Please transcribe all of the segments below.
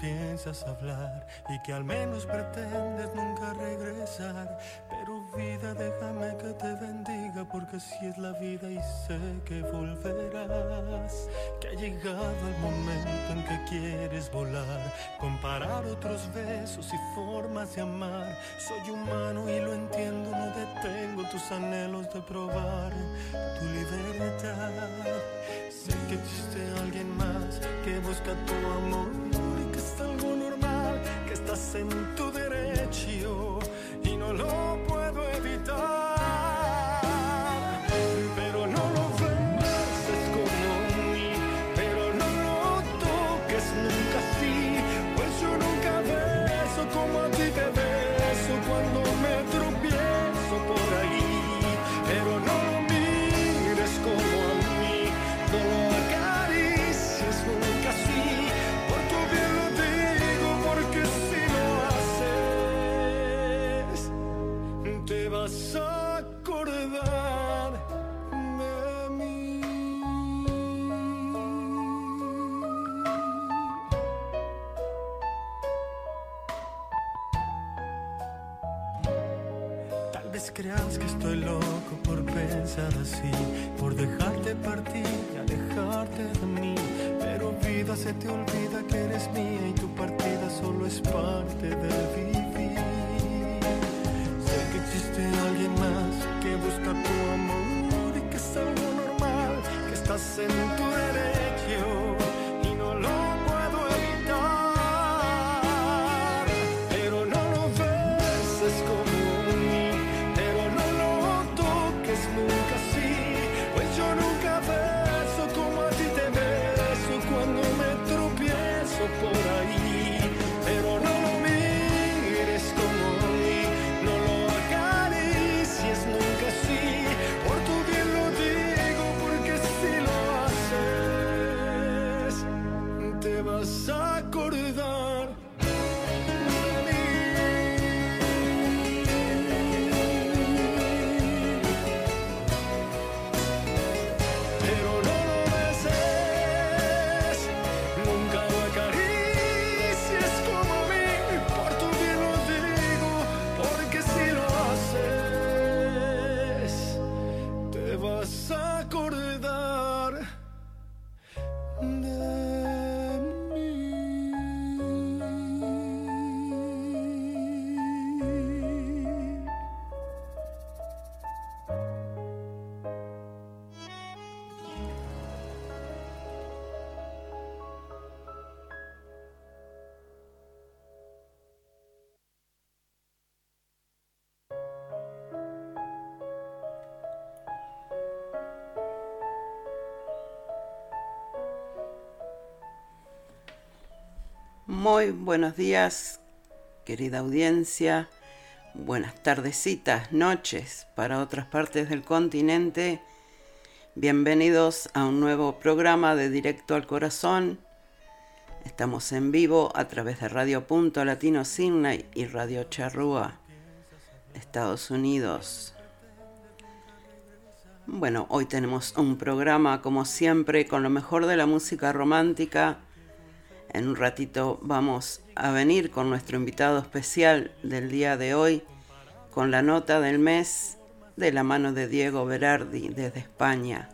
Piensas hablar y que al menos pretendes nunca regresar. Pero vida, déjame que te bendiga porque así es la vida y sé que volverás. Que ha llegado el momento en que quieres volar, comparar otros besos y formas de amar. Soy humano y lo entiendo, no detengo tus anhelos de probar tu libertad. Sé que existe alguien más que busca tu amor Muy buenos días, querida audiencia. Buenas tardecitas, noches para otras partes del continente. Bienvenidos a un nuevo programa de Directo al Corazón. Estamos en vivo a través de Radio Punto Latino Sydney y Radio Charrúa Estados Unidos. Bueno, hoy tenemos un programa como siempre con lo mejor de la música romántica. En un ratito vamos a venir con nuestro invitado especial del día de hoy, con la nota del mes de la mano de Diego Berardi desde España.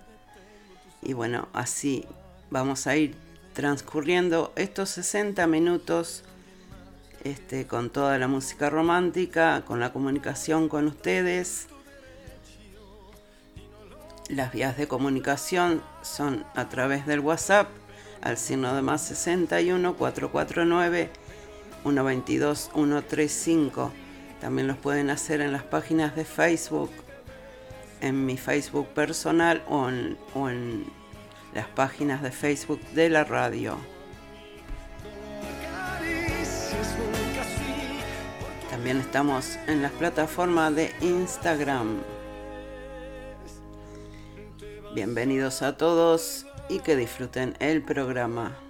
Y bueno, así vamos a ir transcurriendo estos 60 minutos este, con toda la música romántica, con la comunicación con ustedes las vías de comunicación son a través del WhatsApp al signo de más 61 449 122 135. También los pueden hacer en las páginas de Facebook, en mi Facebook personal o en, o en las páginas de Facebook de la radio. También estamos en las plataformas de Instagram. Bienvenidos a todos y que disfruten el programa.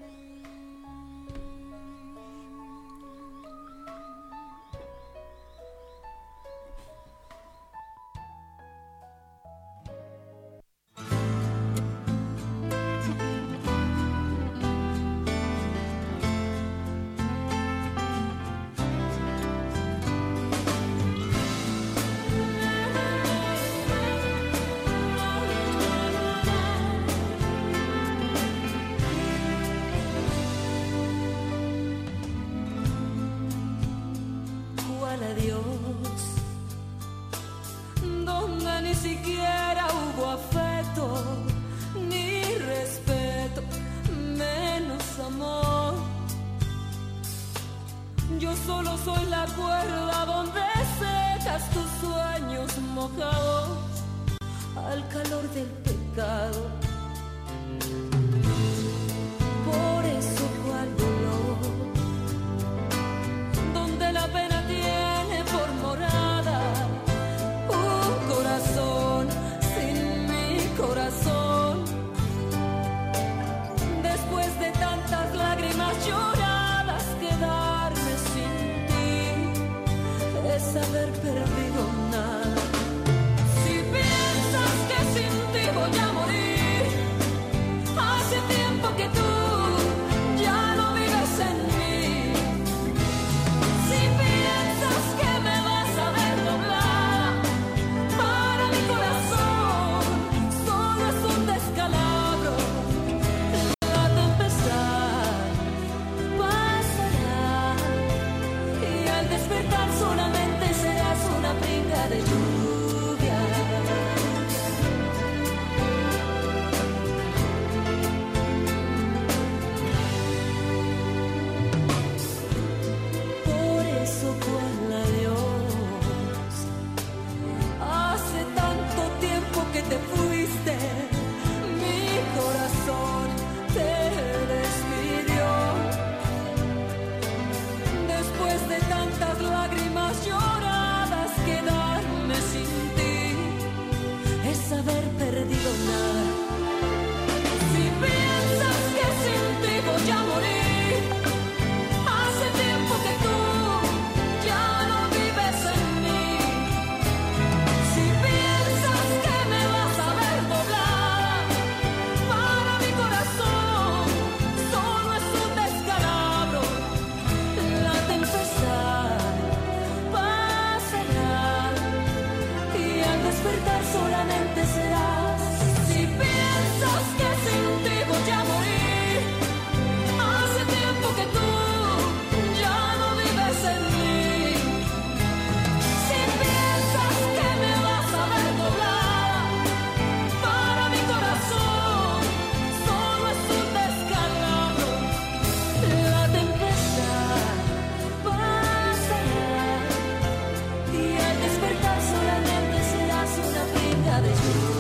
Hallelujah.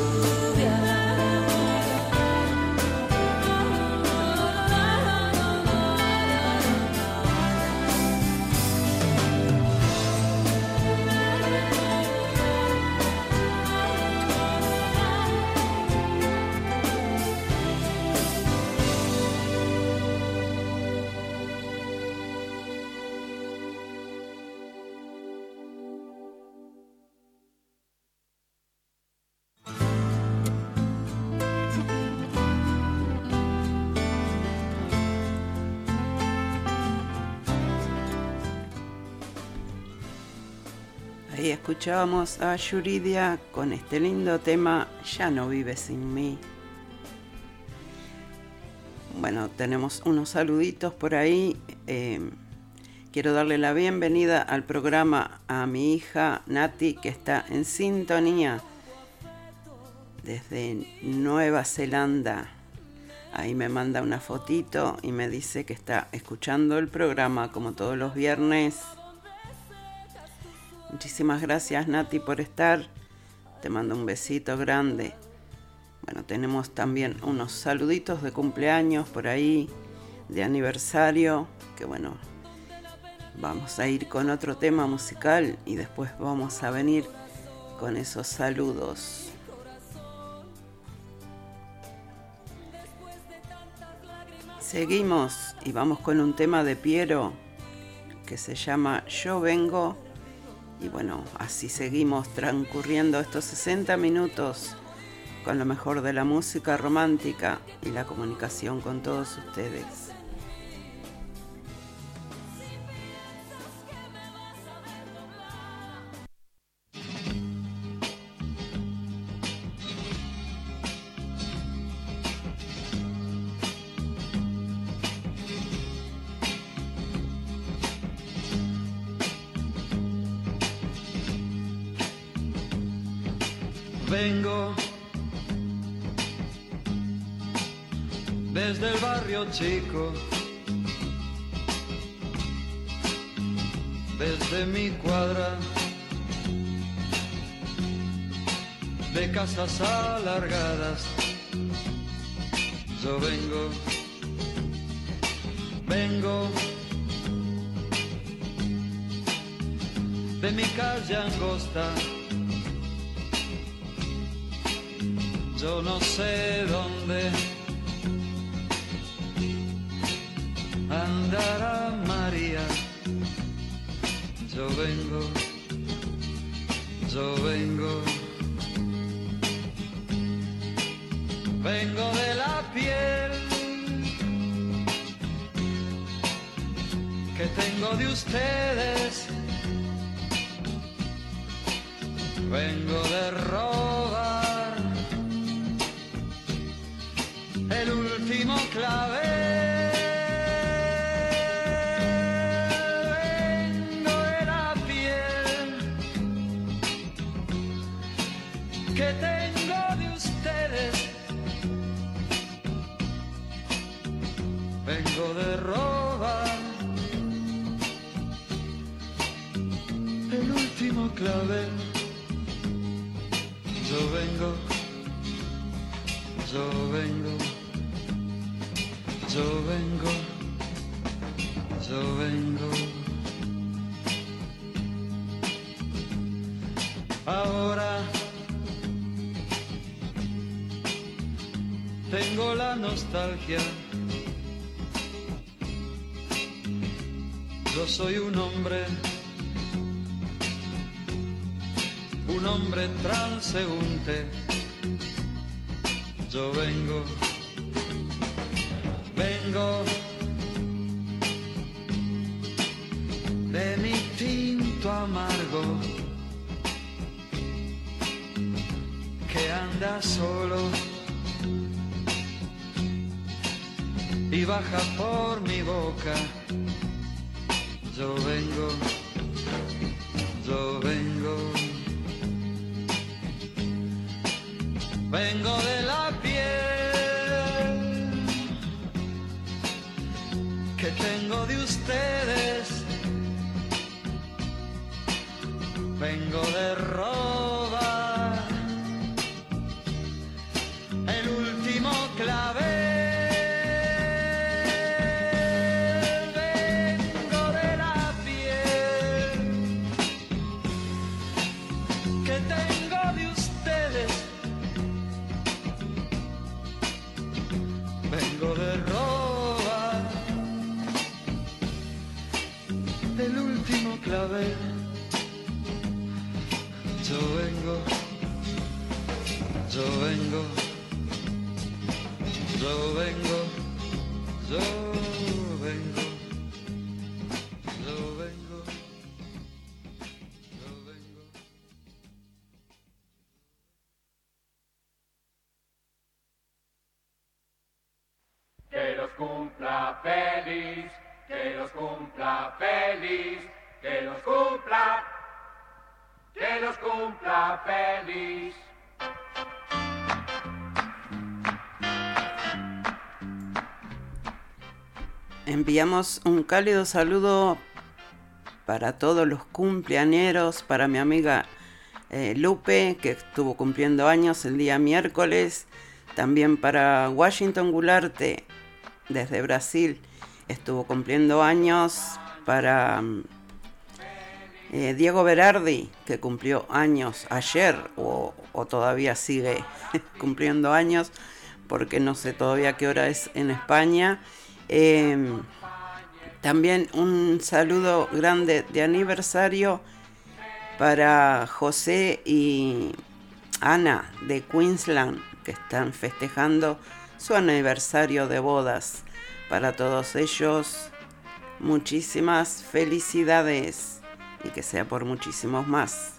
Escuchábamos a Yuridia con este lindo tema Ya no vive sin mí. Bueno, tenemos unos saluditos por ahí. Eh, quiero darle la bienvenida al programa a mi hija Nati, que está en sintonía desde Nueva Zelanda. Ahí me manda una fotito y me dice que está escuchando el programa como todos los viernes. Muchísimas gracias Nati por estar. Te mando un besito grande. Bueno, tenemos también unos saluditos de cumpleaños por ahí, de aniversario, que bueno, vamos a ir con otro tema musical y después vamos a venir con esos saludos. Seguimos y vamos con un tema de Piero que se llama Yo vengo. Y bueno, así seguimos transcurriendo estos 60 minutos con lo mejor de la música romántica y la comunicación con todos ustedes. Vengo desde el barrio chico, desde mi cuadra. De casas alargadas. Yo vengo, vengo. De mi calle angosta yo no sé dónde andará María. Yo vengo, yo vengo, vengo de la piel que tengo de ustedes. Vengo de robar último clave. Vengo de la piel que tengo de ustedes. Vengo de robar el último clave. Vengo, yo vengo. Ahora tengo la nostalgia. Yo soy un hombre, un hombre transeúnte. Yo vengo vengo de mi tinto amargo que anda solo y baja por mi boca. Yo vengo, feliz, que los cumpla feliz, que los cumpla, que los cumpla feliz. Enviamos un cálido saludo para todos los cumpleañeros, para mi amiga eh, Lupe, que estuvo cumpliendo años el día miércoles, también para Washington Gularte, desde Brasil, estuvo cumpliendo años, para eh, Diego Berardi, que cumplió años ayer o, o todavía sigue cumpliendo años, porque no sé todavía qué hora es en España. Em, también un saludo grande de aniversario para José y Ana de Queensland, que están festejando su aniversario de bodas. Para todos ellos, muchísimas felicidades y que sea por muchísimos más.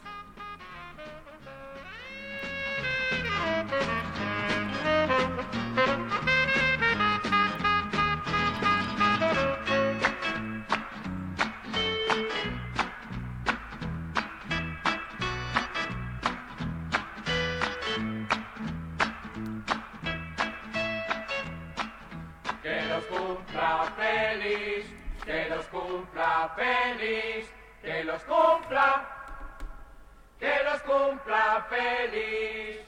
Que los cumpla feliz, que los cumpla, que los cumpla feliz.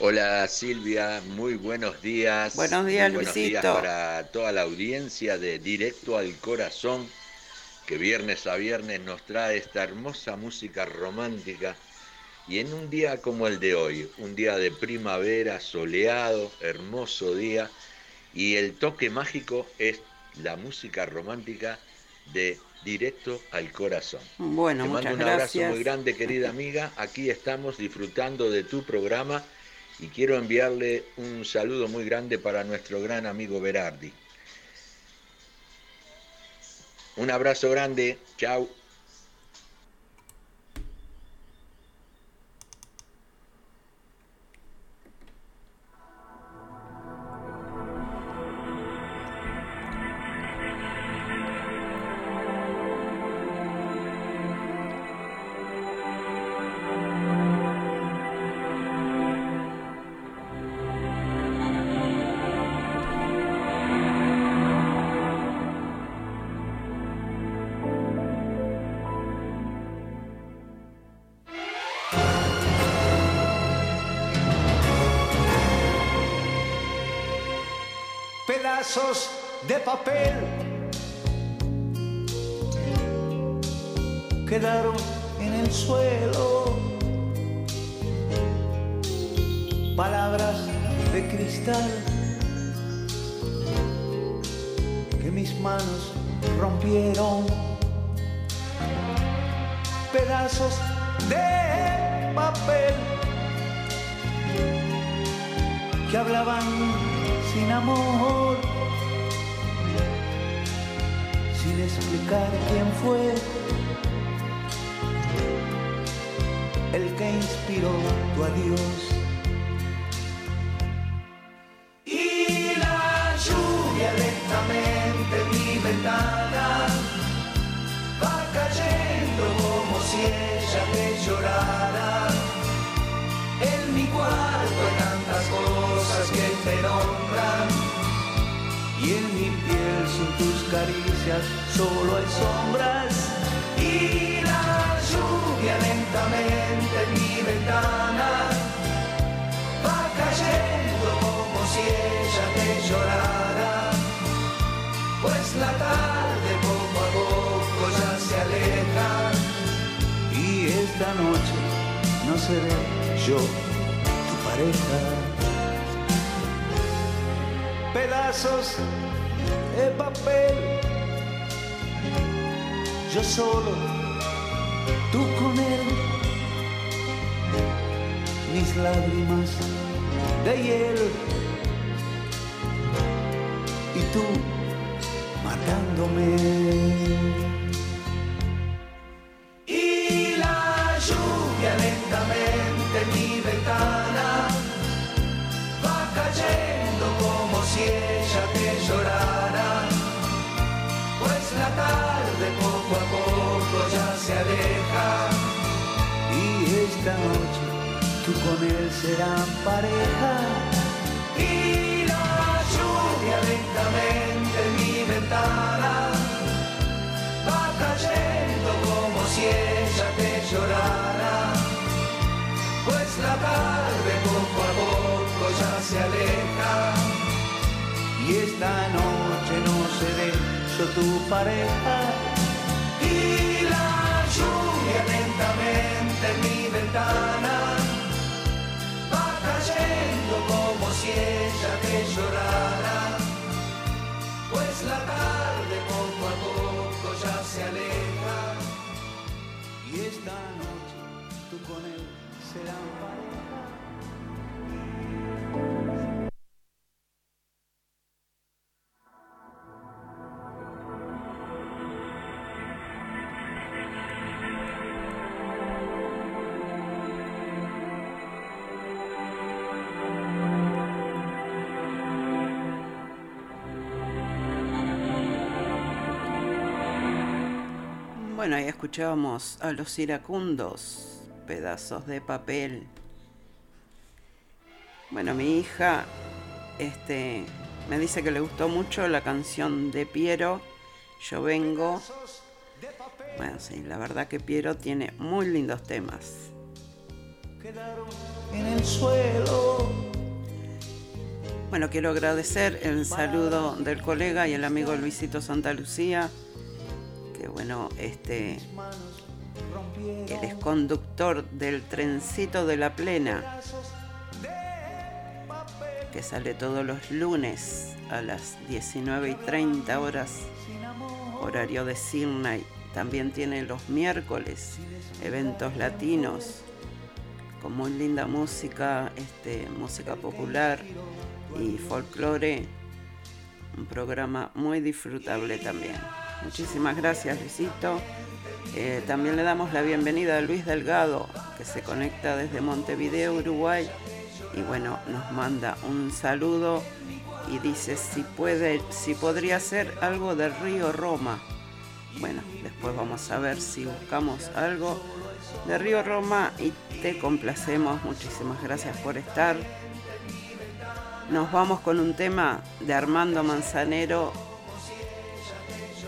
Hola Silvia, muy buenos días. Buenos días, Muy buenos Luisito. días para toda la audiencia de Directo al Corazón, que viernes a viernes nos trae esta hermosa música romántica. Y en un día como el de hoy, un día de primavera, soleado, hermoso día, y el toque mágico es la música romántica de Directo al Corazón. Bueno, Te mando muchas un abrazo gracias. muy grande, querida amiga. Aquí estamos disfrutando de tu programa y quiero enviarle un saludo muy grande para nuestro gran amigo Berardi. Un abrazo grande, chao. Ventana va cayendo como si ella te llorara. En mi cuarto hay tantas cosas que te nombran y en mi piel sin tus caricias solo hay sombras y la lluvia lentamente en mi ventana va cayendo como si ella te llorara pues la tarde poco a poco ya se aleja. Y esta noche no seré yo tu pareja. Pedazos de papel. Yo solo tú con él. Mis lágrimas de hiel. Y tú y la lluvia lentamente mi ventana va cayendo como si ella te llorara, pues la tarde poco a poco ya se aleja. Y esta noche tú con él serán pareja mi ventana va cayendo como si ella te llorara. Pues la tarde poco a poco ya se aleja. Y esta noche no seré yo tu pareja. Y la lluvia lentamente en mi ventana va cayendo como si ella te llorara. Y esta noche tú con él serán pareja. Bueno, ahí escuchábamos a los iracundos, pedazos de papel. Bueno, mi hija este, me dice que le gustó mucho la canción de Piero, Yo vengo. Bueno, sí, la verdad que Piero tiene muy lindos temas. En el suelo. Bueno, quiero agradecer el saludo del colega y el amigo Luisito Santa Lucía, bueno, este, él es conductor del trencito de la plena, que sale todos los lunes a las 19 y 30 horas, horario de Sydney. También tiene los miércoles eventos latinos con muy linda música, este, música popular y folclore. Un programa muy disfrutable también. Muchísimas gracias, Luisito. Eh, también le damos la bienvenida a Luis Delgado, que se conecta desde Montevideo, Uruguay. Y bueno, nos manda un saludo y dice si puede, si podría hacer algo de Río Roma. Bueno, después vamos a ver si buscamos algo de Río Roma y te complacemos. Muchísimas gracias por estar. Nos vamos con un tema de Armando Manzanero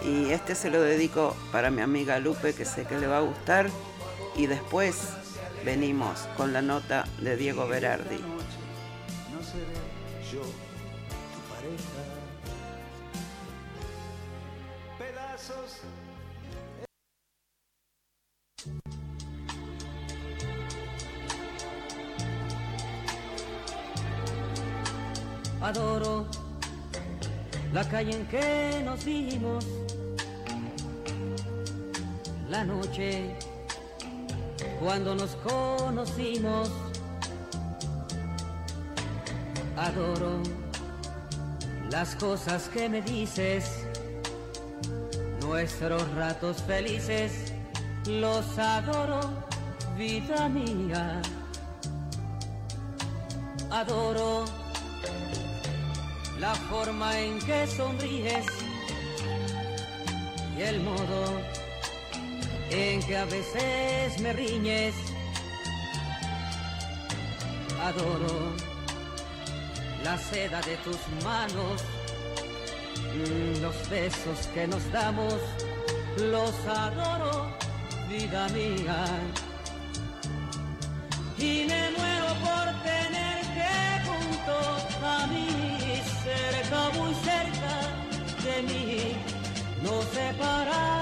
y este se lo dedico para mi amiga Lupe que sé que le va a gustar y después venimos con la nota de Diego Berardi. No seré yo tu pareja. Pedazos Adoro la calle en que nos vimos, la noche cuando nos conocimos. Adoro las cosas que me dices, nuestros ratos felices, los adoro, vida mía. Adoro la forma en que sonríes y el modo en que a veces me riñes. Adoro la seda de tus manos, los besos que nos damos, los adoro, vida mía. Y me muero por tenerte junto a mí, cerca, muy cerca de mí, no separarme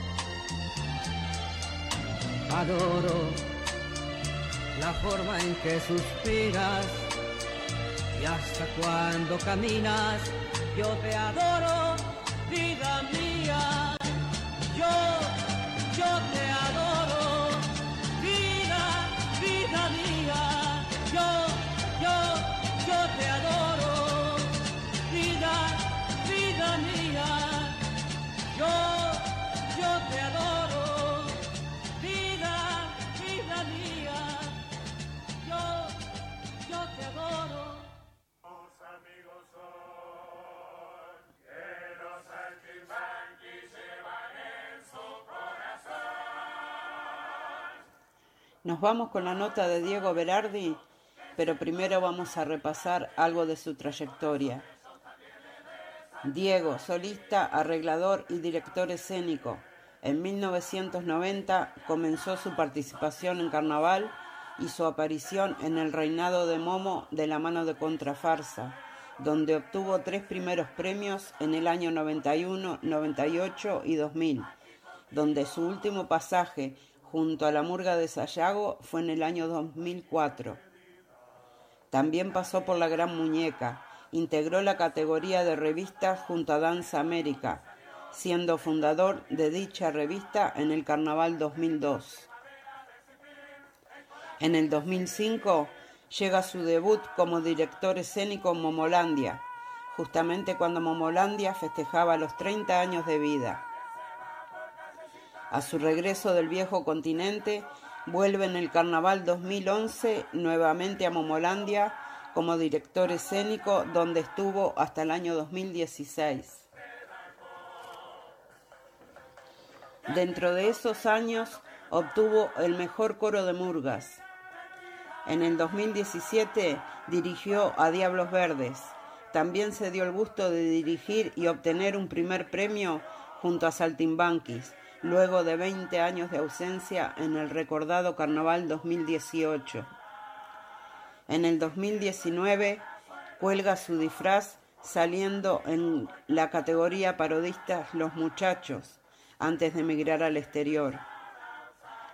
Adoro la forma en que suspiras y hasta cuando caminas, yo te adoro, Nos vamos con la nota de Diego Berardi, pero primero vamos a repasar algo de su trayectoria. Diego, solista, arreglador y director escénico. En 1990 comenzó su participación en carnaval y su aparición en el reinado de Momo de la mano de Contrafarsa, donde obtuvo tres primeros premios en el año 91, 98 y 2000, donde su último pasaje junto a la Murga de Sayago fue en el año 2004. También pasó por la Gran Muñeca, integró la categoría de revistas junto a Danza América, siendo fundador de dicha revista en el Carnaval 2002. En el 2005 llega su debut como director escénico en Momolandia, justamente cuando Momolandia festejaba los 30 años de vida. A su regreso del viejo continente, vuelve en el Carnaval 2011 nuevamente a Momolandia como director escénico, donde estuvo hasta el año 2016. Dentro de esos años obtuvo el mejor coro de Murgas. En el 2017 dirigió a Diablos Verdes. También se dio el gusto de dirigir y obtener un primer premio junto a Saltimbanquis luego de 20 años de ausencia en el recordado Carnaval 2018. En el 2019 cuelga su disfraz saliendo en la categoría parodistas Los Muchachos, antes de emigrar al exterior.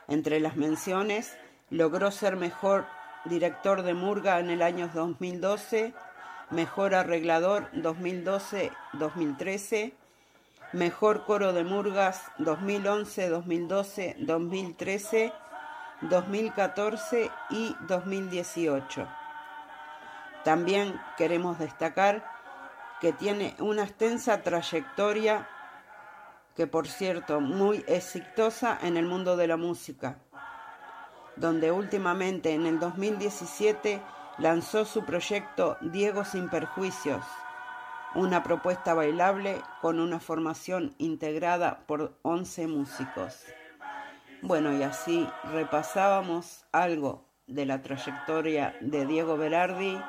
Entre las menciones, logró ser mejor director de Murga en el año 2012, mejor arreglador 2012-2013, Mejor Coro de Murgas 2011, 2012, 2013, 2014 y 2018. También queremos destacar que tiene una extensa trayectoria que por cierto muy exitosa en el mundo de la música, donde últimamente en el 2017 lanzó su proyecto Diego sin perjuicios, una propuesta bailable con una formación integrada por 11 músicos. Bueno, y así repasábamos algo de la trayectoria de Diego Berardi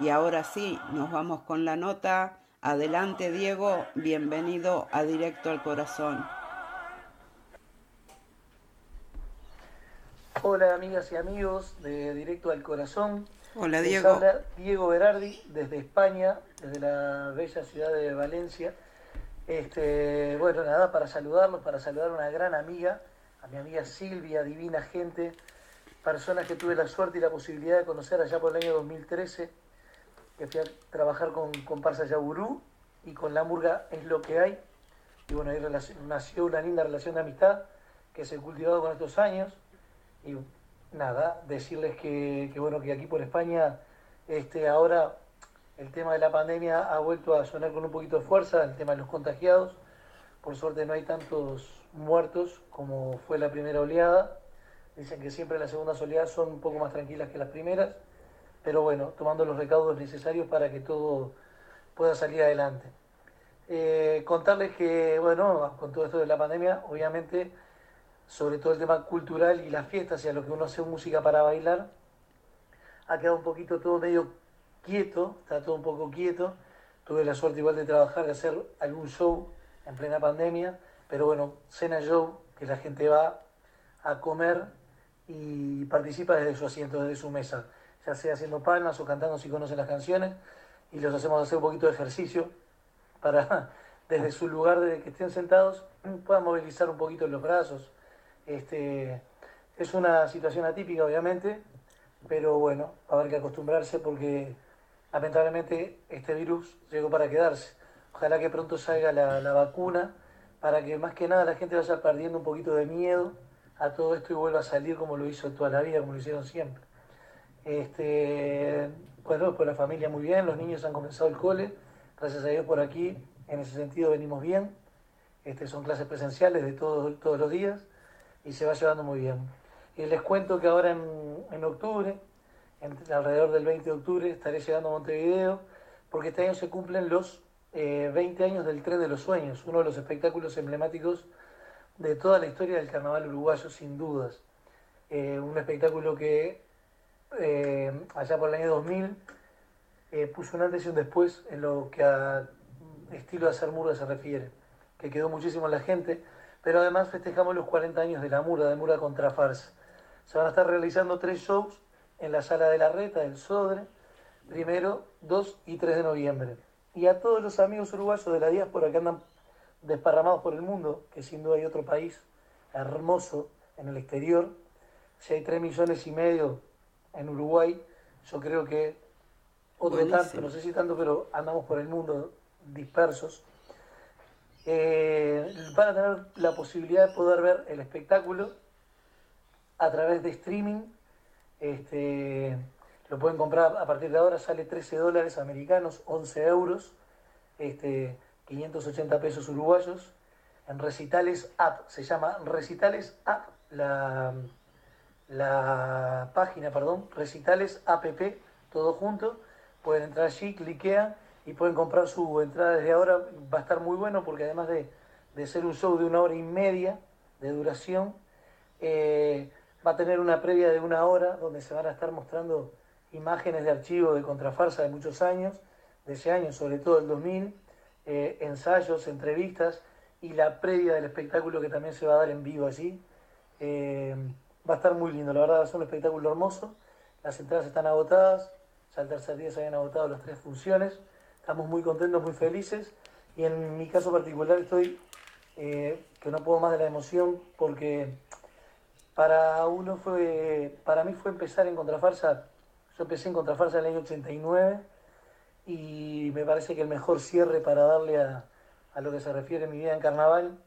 y ahora sí, nos vamos con la nota. Adelante Diego, bienvenido a Directo al Corazón. Hola amigas y amigos de Directo al Corazón. Hola Diego. habla Diego Berardi desde España, desde la bella ciudad de Valencia. Este, bueno, nada, para saludarlos, para saludar a una gran amiga, a mi amiga Silvia, divina gente, personas que tuve la suerte y la posibilidad de conocer allá por el año 2013, que fui a trabajar con Comparsa Yaburú y con La Murga es lo que hay. Y bueno, ahí nació una linda relación de amistad que se ha cultivado con estos años. Y nada, decirles que, bueno, que aquí por España, este, ahora el tema de la pandemia ha vuelto a sonar con un poquito de fuerza, el tema de los contagiados. Por suerte no hay tantos muertos como fue la primera oleada. Dicen que siempre las segundas oleadas son un poco más tranquilas que las primeras, pero bueno, tomando los recaudos necesarios para que todo pueda salir adelante. Eh, contarles que, bueno, con todo esto de la pandemia, obviamente sobre todo el tema cultural y las fiestas y a lo que uno hace música para bailar, ha quedado un poquito todo medio quieto, está todo un poco quieto. Tuve la suerte igual de trabajar, de hacer algún show en plena pandemia, pero bueno, cena show, que la gente va a comer y participa desde su asiento, desde su mesa, ya sea haciendo palmas o cantando si conocen las canciones, y los hacemos hacer un poquito de ejercicio para desde su lugar, desde que estén sentados, puedan movilizar un poquito los brazos, este, es una situación atípica, obviamente, pero bueno, va a haber que acostumbrarse porque lamentablemente este virus llegó para quedarse. Ojalá que pronto salga la, vacuna para que más que nada la gente vaya perdiendo un poquito de miedo a todo esto y vuelva a salir como lo hizo toda la vida, como lo hicieron siempre. Este, bueno, pues la familia muy bien, los niños han comenzado el cole, gracias a Dios por aquí, en ese sentido venimos bien. Este, son clases presenciales de todos, todos los días y se va llevando muy bien. Y les cuento que ahora en, octubre, alrededor del 20 de octubre, estaré llegando a Montevideo, porque este año se cumplen los 20 eh, años del Tren de los Sueños, uno de los espectáculos emblemáticos de toda la historia del carnaval uruguayo, sin dudas. eh, un espectáculo que eh, allá por el año 2000 eh, puso un antes y un después en lo que a estilo de hacer murga se refiere, que quedó muchísimo en la gente, pero además festejamos los 40 años de la murga, de murga contra farsa. Se van a estar realizando tres shows en la sala de la reta del Sodre, primero, 2 y 3 de noviembre. Y a todos los amigos uruguayos de la diáspora que andan desparramados por el mundo, que sin duda hay otro país hermoso en el exterior, si hay 3 millones y medio en Uruguay, yo creo que otro Buenísimo. tanto, no sé si tanto, pero andamos por el mundo dispersos. Eh, van a tener la posibilidad de poder ver el espectáculo a través de streaming. Este, lo pueden comprar a partir de ahora, sale 13 dólares americanos, 11 euros, este, 580 pesos uruguayos. En Recitales App, se llama Recitales App, la, la página, perdón, Recitales App, todo junto. Pueden entrar allí, cliquean y pueden comprar su entrada desde ahora. Va a estar muy bueno porque además de, de ser un show de una hora y media de duración, eh, va a tener una previa de una hora donde se van a estar mostrando imágenes de archivo de contrafarsa de muchos años, de ese año, sobre todo el 2000, eh, ensayos, entrevistas y la previa del espectáculo que también se va a dar en vivo allí. Eh, va a estar muy lindo, la verdad ser un espectáculo hermoso. Las entradas están agotadas, ya el tercer día se habían agotado las tres funciones. Estamos muy contentos, muy felices. Y en mi caso particular estoy eh, que no puedo más de la emoción porque para uno fue, para mí fue empezar en Contrafarsa, yo empecé en Contrafarsa en el año 89 y me parece que el mejor cierre para darle a, lo que se refiere mi vida en carnaval,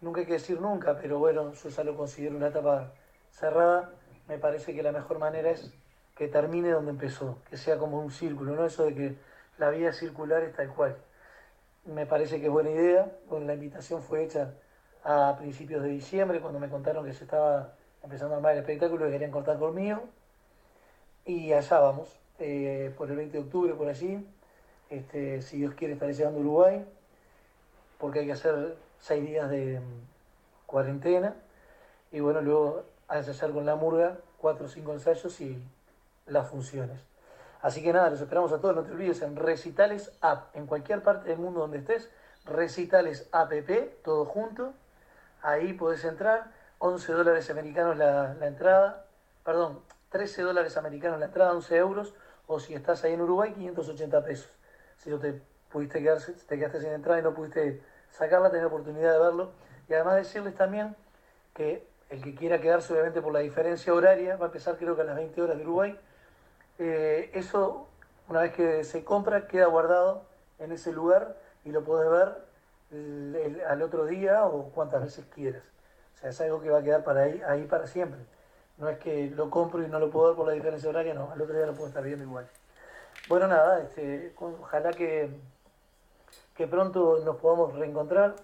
nunca hay que decir nunca, pero bueno, yo ya lo considero una etapa cerrada, me parece que la mejor manera es que termine donde empezó, que sea como un círculo, no eso de que la vida circular es tal cual. Me parece que es buena idea, la invitación fue hecha a principios de diciembre, cuando me contaron que se estaba empezando a armar el espectáculo y querían cortar conmigo. Y allá vamos, eh, por el 20 de octubre, por allí. Este, si Dios quiere, estaré llegando Uruguay, porque hay que hacer seis días de mm, cuarentena. Y bueno, luego a ensayar con la murga, cuatro o cinco ensayos y las funciones. Así que nada, los esperamos a todos. No te olvides en Recitales App, en cualquier parte del mundo donde estés, Recitales App, todo junto. Ahí podés entrar, 11 dólares americanos la, entrada, perdón, 13 dólares americanos la entrada, 11 euros, o si estás ahí en Uruguay, 580 pesos. Si no te pudiste quedar, te quedaste sin entrada y no pudiste sacarla, tenés la oportunidad de verlo. Y además decirles también que el que quiera quedarse, obviamente por la diferencia horaria, va a empezar creo que a las 20 horas de Uruguay. Eh, eso, una vez que se compra, queda guardado en ese lugar y lo podés ver al otro día o cuantas veces quieras. O sea, es algo que va a quedar ahí, para siempre. No es que lo compro y no lo puedo ver por la diferencia horaria, no, al otro día lo puedo estar viendo igual. Bueno, nada, este, ojalá que, que pronto nos podamos reencontrar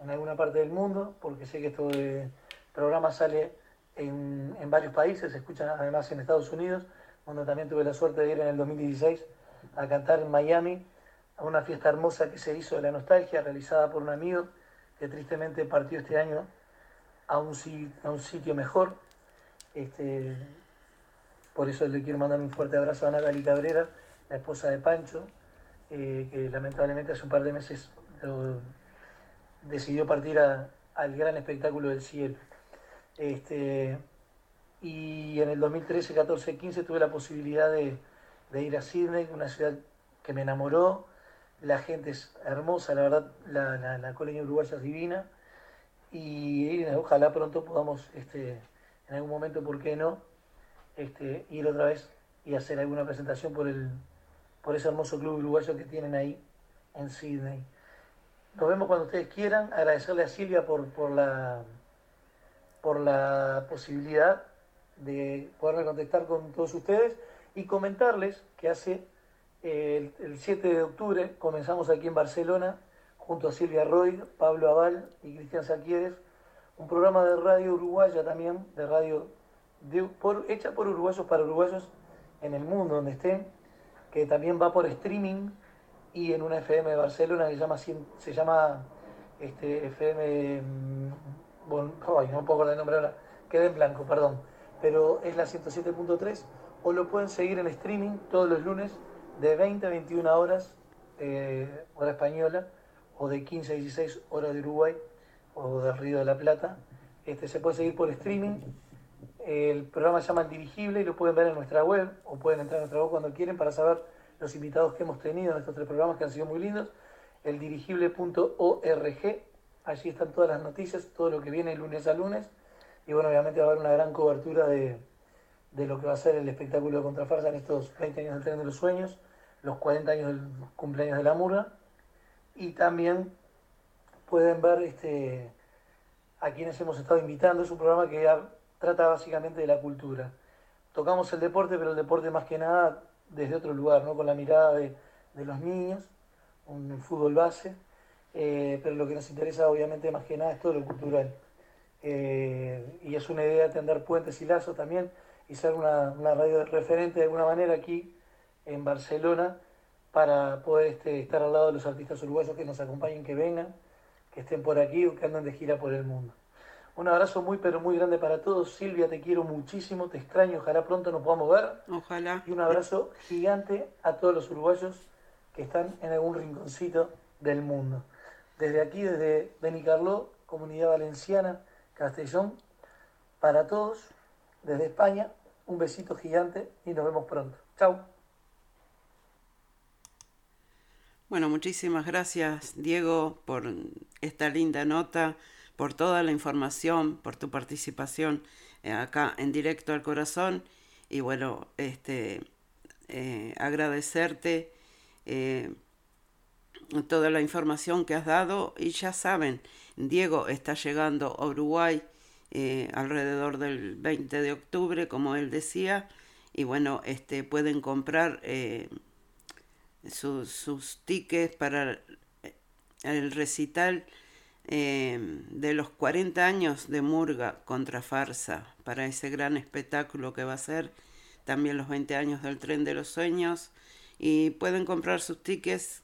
en alguna parte del mundo, porque sé que esto de programa sale en, en varios países, se escucha además en Estados Unidos, donde también tuve la suerte de ir en el 2016 a cantar en Miami, a una fiesta hermosa que se hizo de la nostalgia, realizada por un amigo que tristemente partió este año a un, a un sitio mejor. Este, por eso le quiero mandar un fuerte abrazo a Natalie Cabrera, la esposa de Pancho, eh, que lamentablemente hace un par de meses decidió partir a- al gran espectáculo del cielo. Este, y en el 2013, 14, 15 tuve la posibilidad de, ir a Sydney, una ciudad que me enamoró. La gente es hermosa, la verdad, la, la, la colonia uruguaya es divina. Y eh, ojalá pronto podamos, este, en algún momento, ¿por qué no?, este, ir otra vez y hacer alguna presentación por, el, por ese hermoso club uruguayo que tienen ahí en Sydney. Nos vemos cuando ustedes quieran. Agradecerle a Silvia por, por, la, por la posibilidad de poderme contactar con todos ustedes y comentarles que hace eh, el, el 7 de octubre comenzamos aquí en Barcelona junto a Silvia Roy, Pablo Aval y Cristian Saquieres, un programa de radio uruguaya también, de radio hecha por uruguayos para uruguayos en el mundo donde estén, que también va por streaming y en una FM de Barcelona que se llama, se llama este, FM, mm, bueno, ay, no puedo acordar el nombre ahora, quedé en blanco, perdón. Pero es la 107.3, o lo pueden seguir en streaming todos los lunes de 20 a 21 horas, eh, hora española, o de 15 a 16 horas de Uruguay, o del Río de la Plata. Este, se puede seguir por streaming. El programa se llama El Dirigible y lo pueden ver en nuestra web, o pueden entrar a nuestra web cuando quieren para saber los invitados que hemos tenido en estos tres programas que han sido muy lindos. Eldirigible.org, allí están todas las noticias, todo lo que viene lunes a lunes. Y bueno, obviamente va a haber una gran cobertura de, de lo que va a ser el espectáculo de Contrafarsa en estos 20 años del Tren de los Sueños, los 40 años del cumpleaños de la Murga. Y también pueden ver este, a quienes hemos estado invitando. Es un programa que trata básicamente de la cultura. Tocamos el deporte, pero el deporte más que nada desde otro lugar, ¿no? con la mirada de, de los niños, un fútbol base. Eh, pero lo que nos interesa obviamente más que nada es todo lo cultural. Eh, y es una idea tender puentes y lazos también y ser una, una, radio referente de alguna manera aquí en Barcelona para poder este, estar al lado de los artistas uruguayos que nos acompañen, que vengan, que estén por aquí o que anden de gira por el mundo. Un abrazo muy pero muy grande para todos. Silvia, te quiero muchísimo, te extraño, ojalá pronto nos podamos ver. Ojalá. Y un abrazo gigante a todos los uruguayos que están en algún rinconcito del mundo. Desde aquí, desde Benicarló, Comunidad Valenciana, Castellón, para todos, desde España, un besito gigante y nos vemos pronto. Chau. Bueno, muchísimas gracias Diego por esta linda nota, por toda la información, por tu participación eh, acá en directo al corazón y bueno, este, eh, agradecerte eh, toda la información que has dado y ya saben, Diego está llegando a Uruguay eh, alrededor del 20 de octubre, como él decía, y bueno, este, pueden comprar eh, sus, tickets para el recital eh, de los 40 años de Murga contra Farsa, para ese gran espectáculo que va a ser, también los 20 años del Tren de los Sueños, y pueden comprar sus tickets,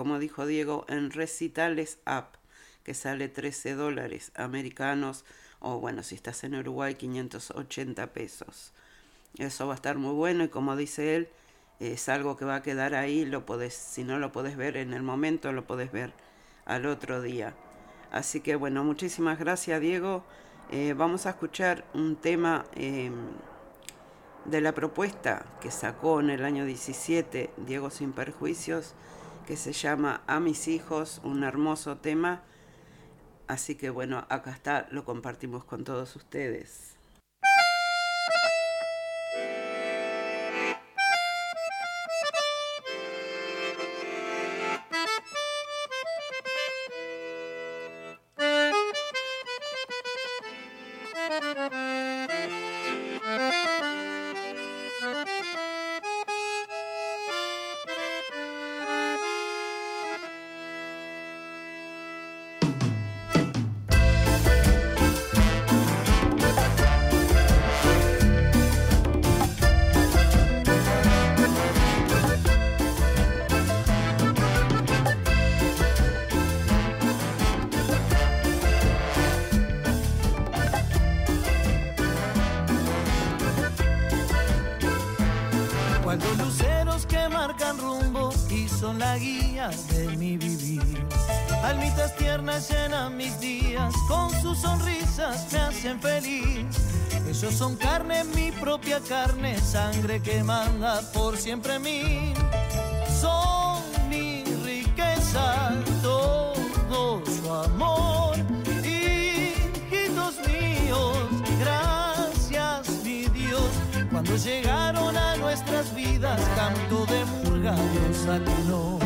como dijo Diego, en Recitales App, que sale 13 dólares americanos, o bueno, si estás en Uruguay, 580 pesos. Eso va a estar muy bueno y como dice él, es algo que va a quedar ahí, lo podés, si no lo podés ver en el momento, lo podés ver al otro día. Así que bueno, muchísimas gracias Diego. Eh, vamos a escuchar un tema eh, de la propuesta que sacó en el año 17 Diego Sin Perjuicios, que se llama A mis hijos, un hermoso tema. Así que bueno, acá está, lo compartimos con todos ustedes. Llegaron a nuestras vidas, canto de murga acunó.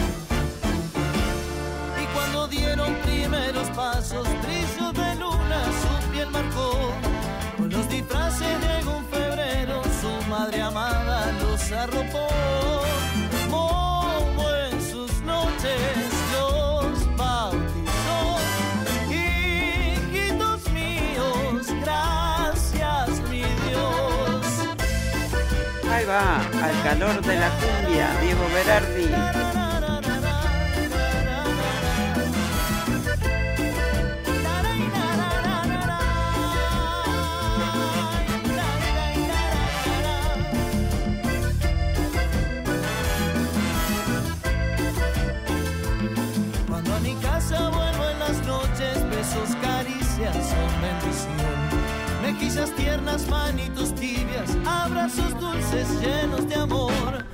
Y cuando dieron primeros pasos, al calor de la cumbia, Diego Berardi. Mejillas tiernas, manitos tibias, abrazos dulces llenos de amor.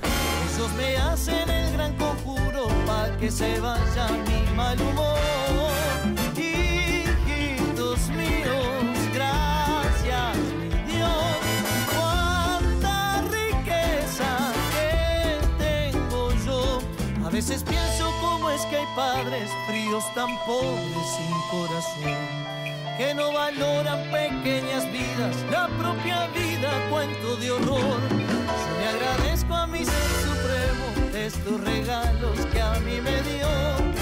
Esos me hacen el gran conjuro para que se vaya mi mal humor. Hijitos míos, gracias mi Dios. Cuánta riqueza que tengo yo. A veces pienso cómo es que hay padres fríos tan pobres sin corazón que no valoran pequeñas vidas, la propia vida, cuento de horror. Yo le agradezco a mi ser supremo estos regalos que a mí me dio.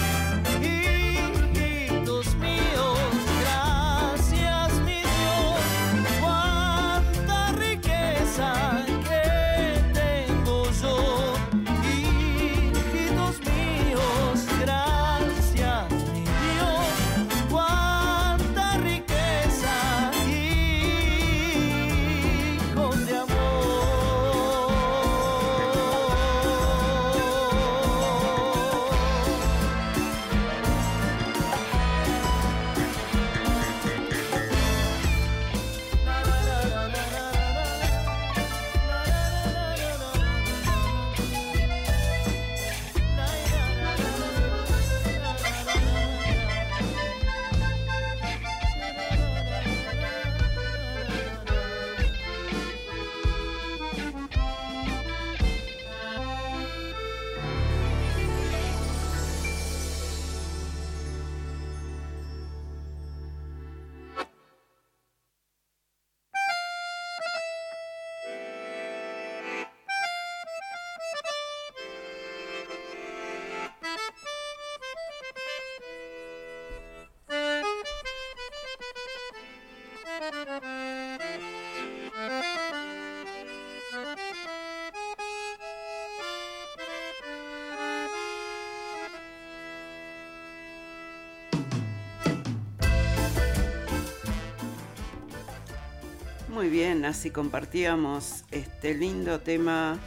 Bien, así compartíamos este lindo tema,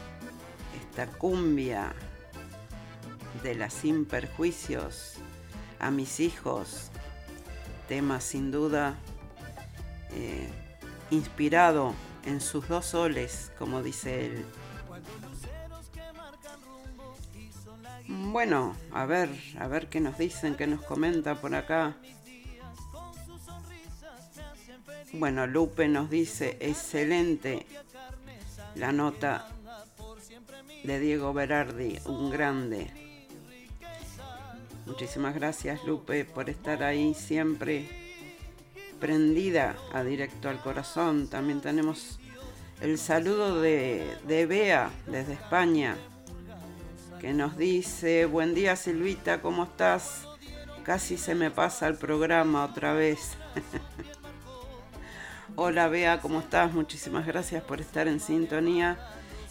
esta cumbia de las sin perjuicios a mis hijos, tema sin duda eh, inspirado en sus dos soles, como dice él. Bueno, a ver, a ver qué nos dicen, qué nos comenta por acá. Bueno, Lupe nos dice, excelente la nota de Diego Berardi, un grande. Muchísimas gracias Lupe por estar ahí siempre prendida a directo al corazón. También tenemos el saludo de, de Bea desde España, que nos dice, buen día Silvita, ¿cómo estás? Casi se me pasa el programa otra vez. Hola Bea, ¿cómo estás? Muchísimas gracias por estar en sintonía.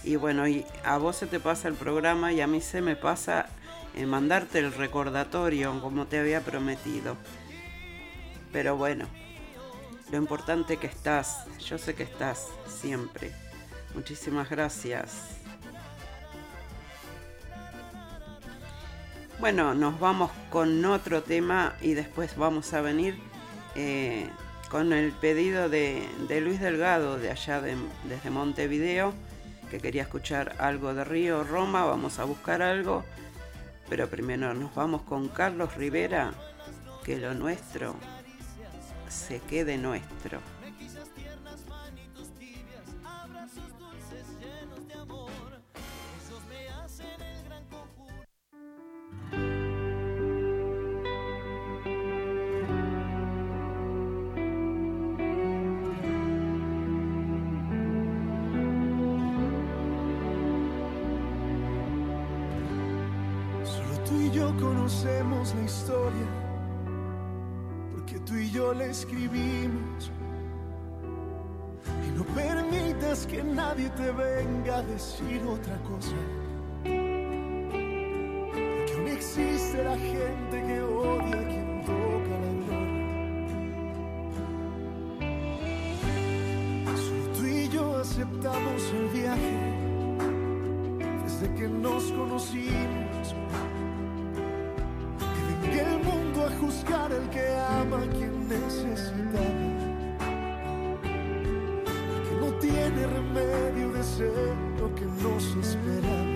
Y bueno, a vos se te pasa el programa y a mí se me pasa en mandarte el recordatorio como te había prometido. Pero bueno, lo importante que estás, yo sé que estás siempre. Muchísimas gracias. Bueno, nos vamos con otro tema y después vamos a venir eh, con el pedido de, Luis Delgado de allá de- desde Montevideo, que quería escuchar algo de Río Roma. Vamos a buscar algo, pero primero nos vamos con Carlos Rivera, que lo nuestro se quede nuestro. Decir otra cosa. Porque aún existe la gente que odia a quien toca la gloria. Solo tú y yo aceptamos el viaje desde que nos conocimos. Que venga el mundo a juzgar el que ama a quien necesitaba. Tiene remedio de ser lo que no se esperaba.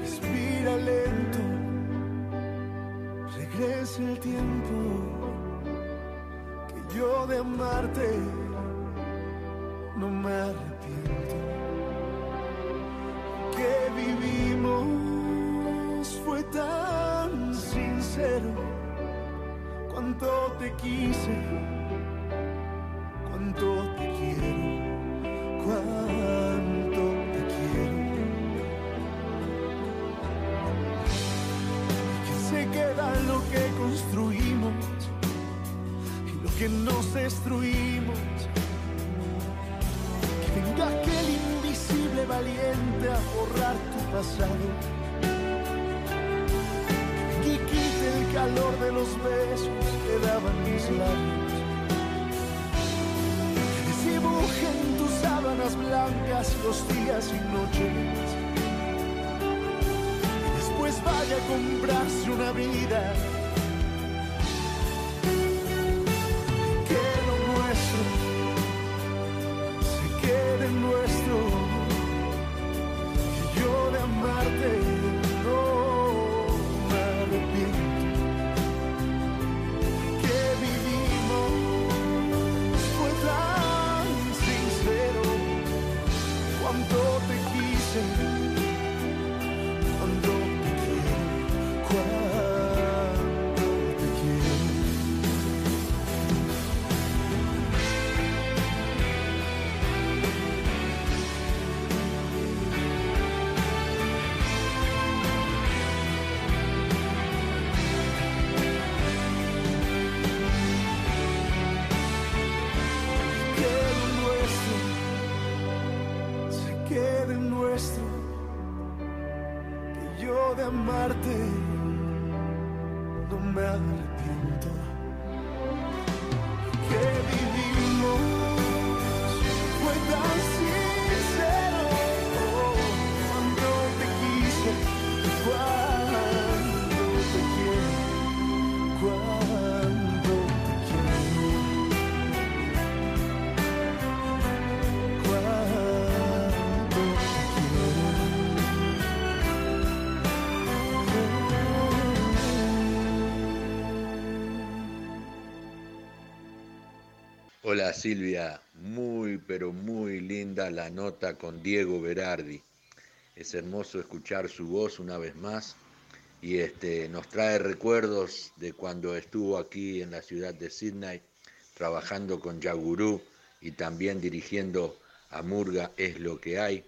Respira lento, regresa el tiempo que yo de amarte no me arrepiento. Que vivimos fue tan sincero. Cuánto te quise, los días y noches. Después vaya a comprarse una vida. Hola Silvia, muy pero muy linda la nota con Diego Berardi. Es hermoso escuchar su voz una vez más y este, nos trae recuerdos de cuando estuvo aquí en la ciudad de Sydney trabajando con Yagurú y también dirigiendo a Murga Es lo que hay,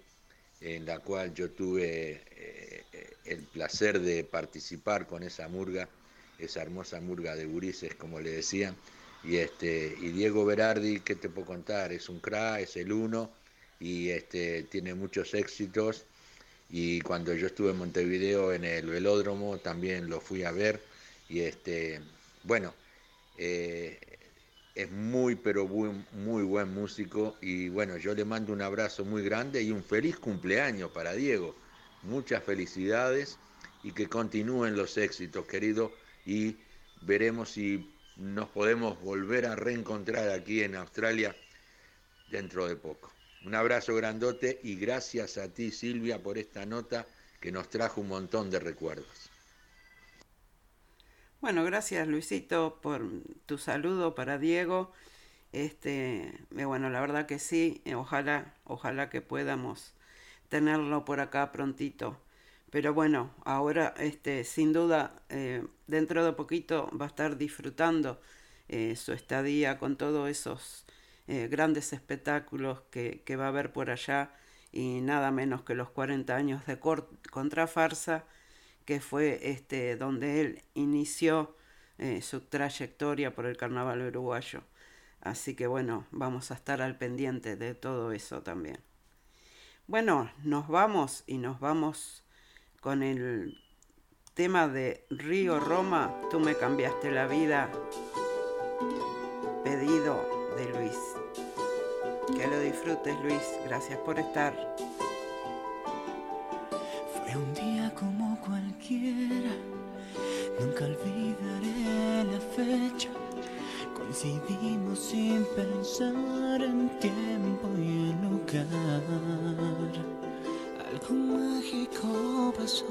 en la cual yo tuve eh, el placer de participar con esa murga, esa hermosa murga de gurises, como le decían. Y, este, y Diego Berardi, ¿qué te puedo contar? Es un cra, es el uno y este, tiene muchos éxitos. Y cuando yo estuve en Montevideo en el velódromo también lo fui a ver. Y este, bueno, eh, es muy, pero muy, muy buen músico. Y bueno, yo le mando un abrazo muy grande y un feliz cumpleaños para Diego. Muchas felicidades y que continúen los éxitos, querido. Y veremos si nos podemos volver a reencontrar aquí en Australia dentro de poco. Un abrazo grandote y gracias a ti Silvia por esta nota que nos trajo un montón de recuerdos. Bueno, gracias Luisito por tu saludo para Diego. Este, eh, bueno, la verdad que sí, eh, ojalá, ojalá que podamos tenerlo por acá prontito. Pero bueno, ahora este, sin duda, eh, dentro de poquito va a estar disfrutando eh, su estadía con todos esos eh, grandes espectáculos que, va a haber por allá y nada menos que los 40 años de Contrafarsa, que fue este, donde él inició su trayectoria por el carnaval uruguayo. Así que bueno, vamos a estar al pendiente de todo eso también. Bueno, nos vamos y nos vamos con el tema de Río Roma, tú me cambiaste la vida, pedido de Luis. Que lo disfrutes Luis, gracias por estar. Fue un día como cualquiera, Nunca olvidaré la fecha. Coincidimos sin pensar en tiempo y en lugar. Algo mágico pasó.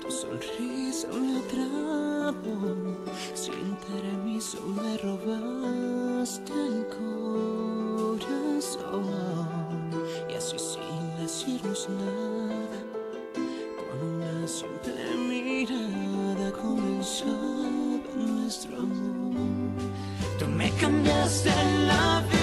Tu sonrisa me atrapó. Sin permiso me robaste el corazón. Y así sin decirnos nada. Con una simple mirada comenzaba nuestro amor. Tú me cambiaste la vida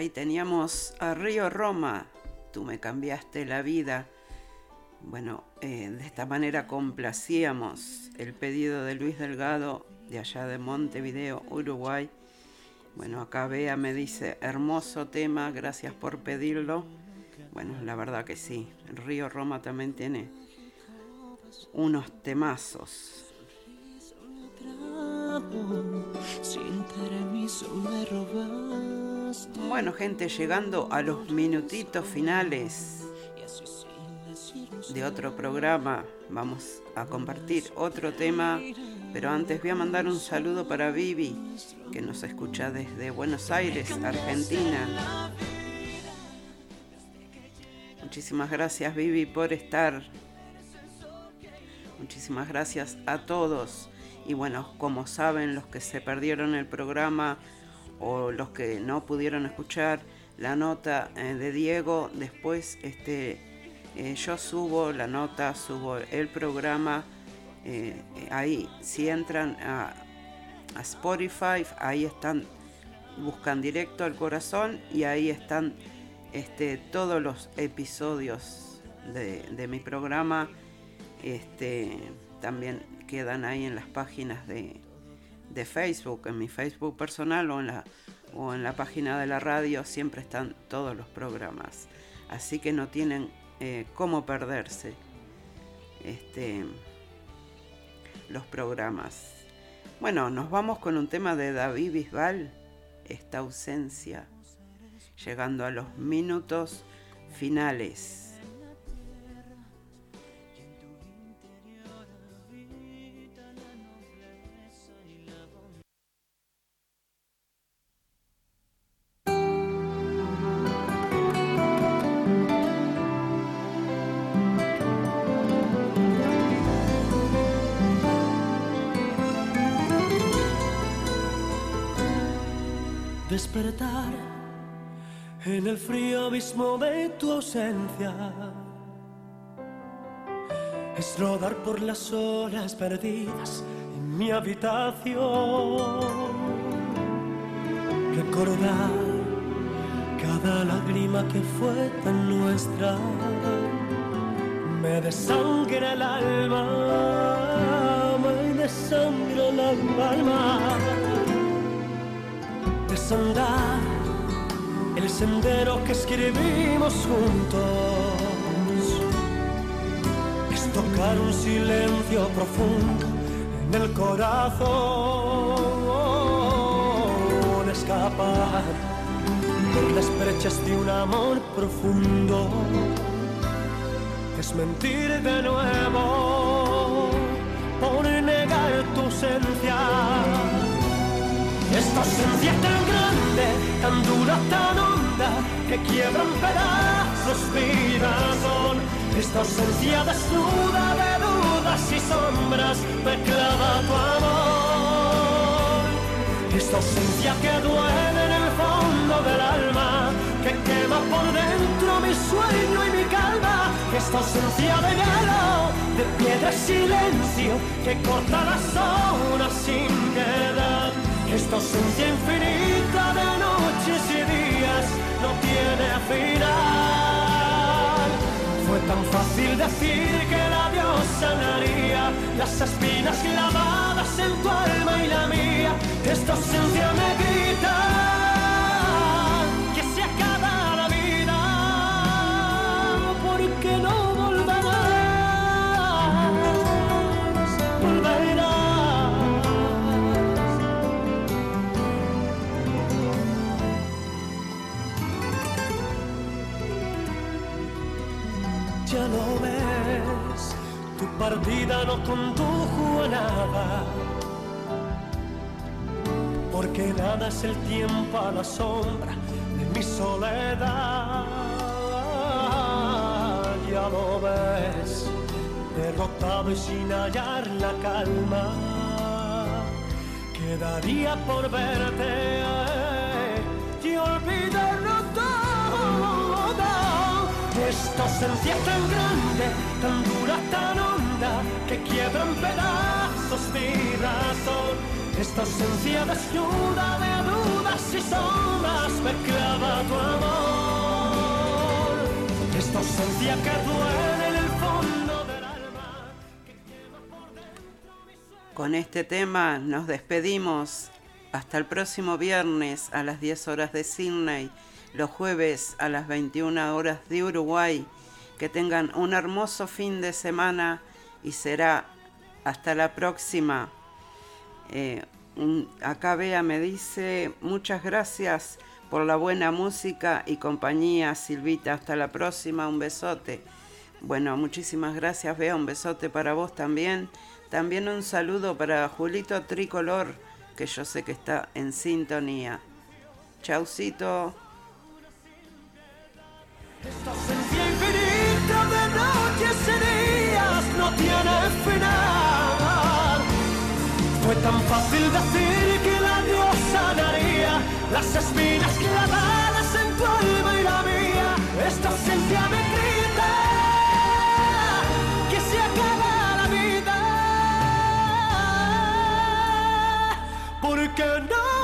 Ahí teníamos a Río Roma, tú me cambiaste la vida. Bueno, eh, de esta manera complacíamos el pedido de Luis Delgado de allá de Montevideo, Uruguay. Bueno, acá Bea me dice, hermoso tema, gracias por pedirlo. Bueno, la verdad que sí, Río Roma también tiene unos temazos. Sin permiso me. Bueno, gente, llegando a los minutitos finales de otro programa, vamos a compartir otro tema, pero antes voy a mandar un saludo para Vivi, que nos escucha desde Buenos Aires, Argentina. Muchísimas gracias Vivi por estar. Muchísimas gracias a todos. Y bueno, como saben los que se perdieron el programa o los que no pudieron escuchar la nota eh, de Diego, después este, eh, yo subo la nota, subo el programa. eh, ahí, si entran a, a Spotify, ahí están, buscan directo al corazón y ahí están este, todos los episodios de, de mi programa Este, también quedan ahí en las páginas de, de Facebook, en mi Facebook personal o en, la, o en la página de la radio, siempre están todos los programas. Así que no tienen eh, cómo perderse este, los programas. Bueno, nos vamos con un tema de David Bisbal, esta ausencia, llegando a los minutos finales. En el frío abismo de tu ausencia. Es rodar por las horas perdidas en mi habitación. Recordar cada lágrima que fue tan nuestra. Me desangra el alma, me desangra el alma desandar el sendero que escribimos juntos. Es tocar un silencio profundo en el corazón. Escapar por las brechas de un amor profundo. Es mentir de nuevo por ausencia tan grande, tan dura, tan honda, que quiebra en pedazos mi razón. Esta ausencia desnuda de dudas y sombras me clava tu amor. Esta ausencia que duele en el fondo del alma, que quema por dentro mi sueño y mi calma. Esta ausencia de hielo, de piedra y silencio, que corta las horas sin piedad. Esta ausencia infinita de noches y días no tiene final. Fue tan fácil decir que la Dios sanaría las espinas clavadas en tu alma y la mía. Esta ausencia me grita partida no condujo a nada, porque nada es el tiempo a la sombra de mi soledad. Ya lo ves, derrotado y sin hallar la calma, quedaría por verte y olvidarlo todo. Esta ausencia tan grande, tan dura, tan honda, que quiebra en pedazos mi razón. Esta ausencia desnuda de dudas y sombras me clava tu amor. Esta ausencia que duele en el fondo del alma. Con este tema nos despedimos. Hasta el próximo viernes a las 10 horas de Sydney, los jueves a las 21 horas de Uruguay. Que tengan un hermoso fin de semana y será hasta la próxima. Eh, acá Bea me dice muchas gracias por la buena música y compañía, Silvita. Hasta la próxima, un besote. Bueno, muchísimas gracias, Bea. Un besote para vos también. También un saludo para Julito Tricolor, que yo sé que está en sintonía. Chaucito. Tiene final. Fue tan fácil decir que la Dios sanaría las espinas clavadas en tu alma y la mía. Esta ausencia me grita que se acaba la vida. Porque no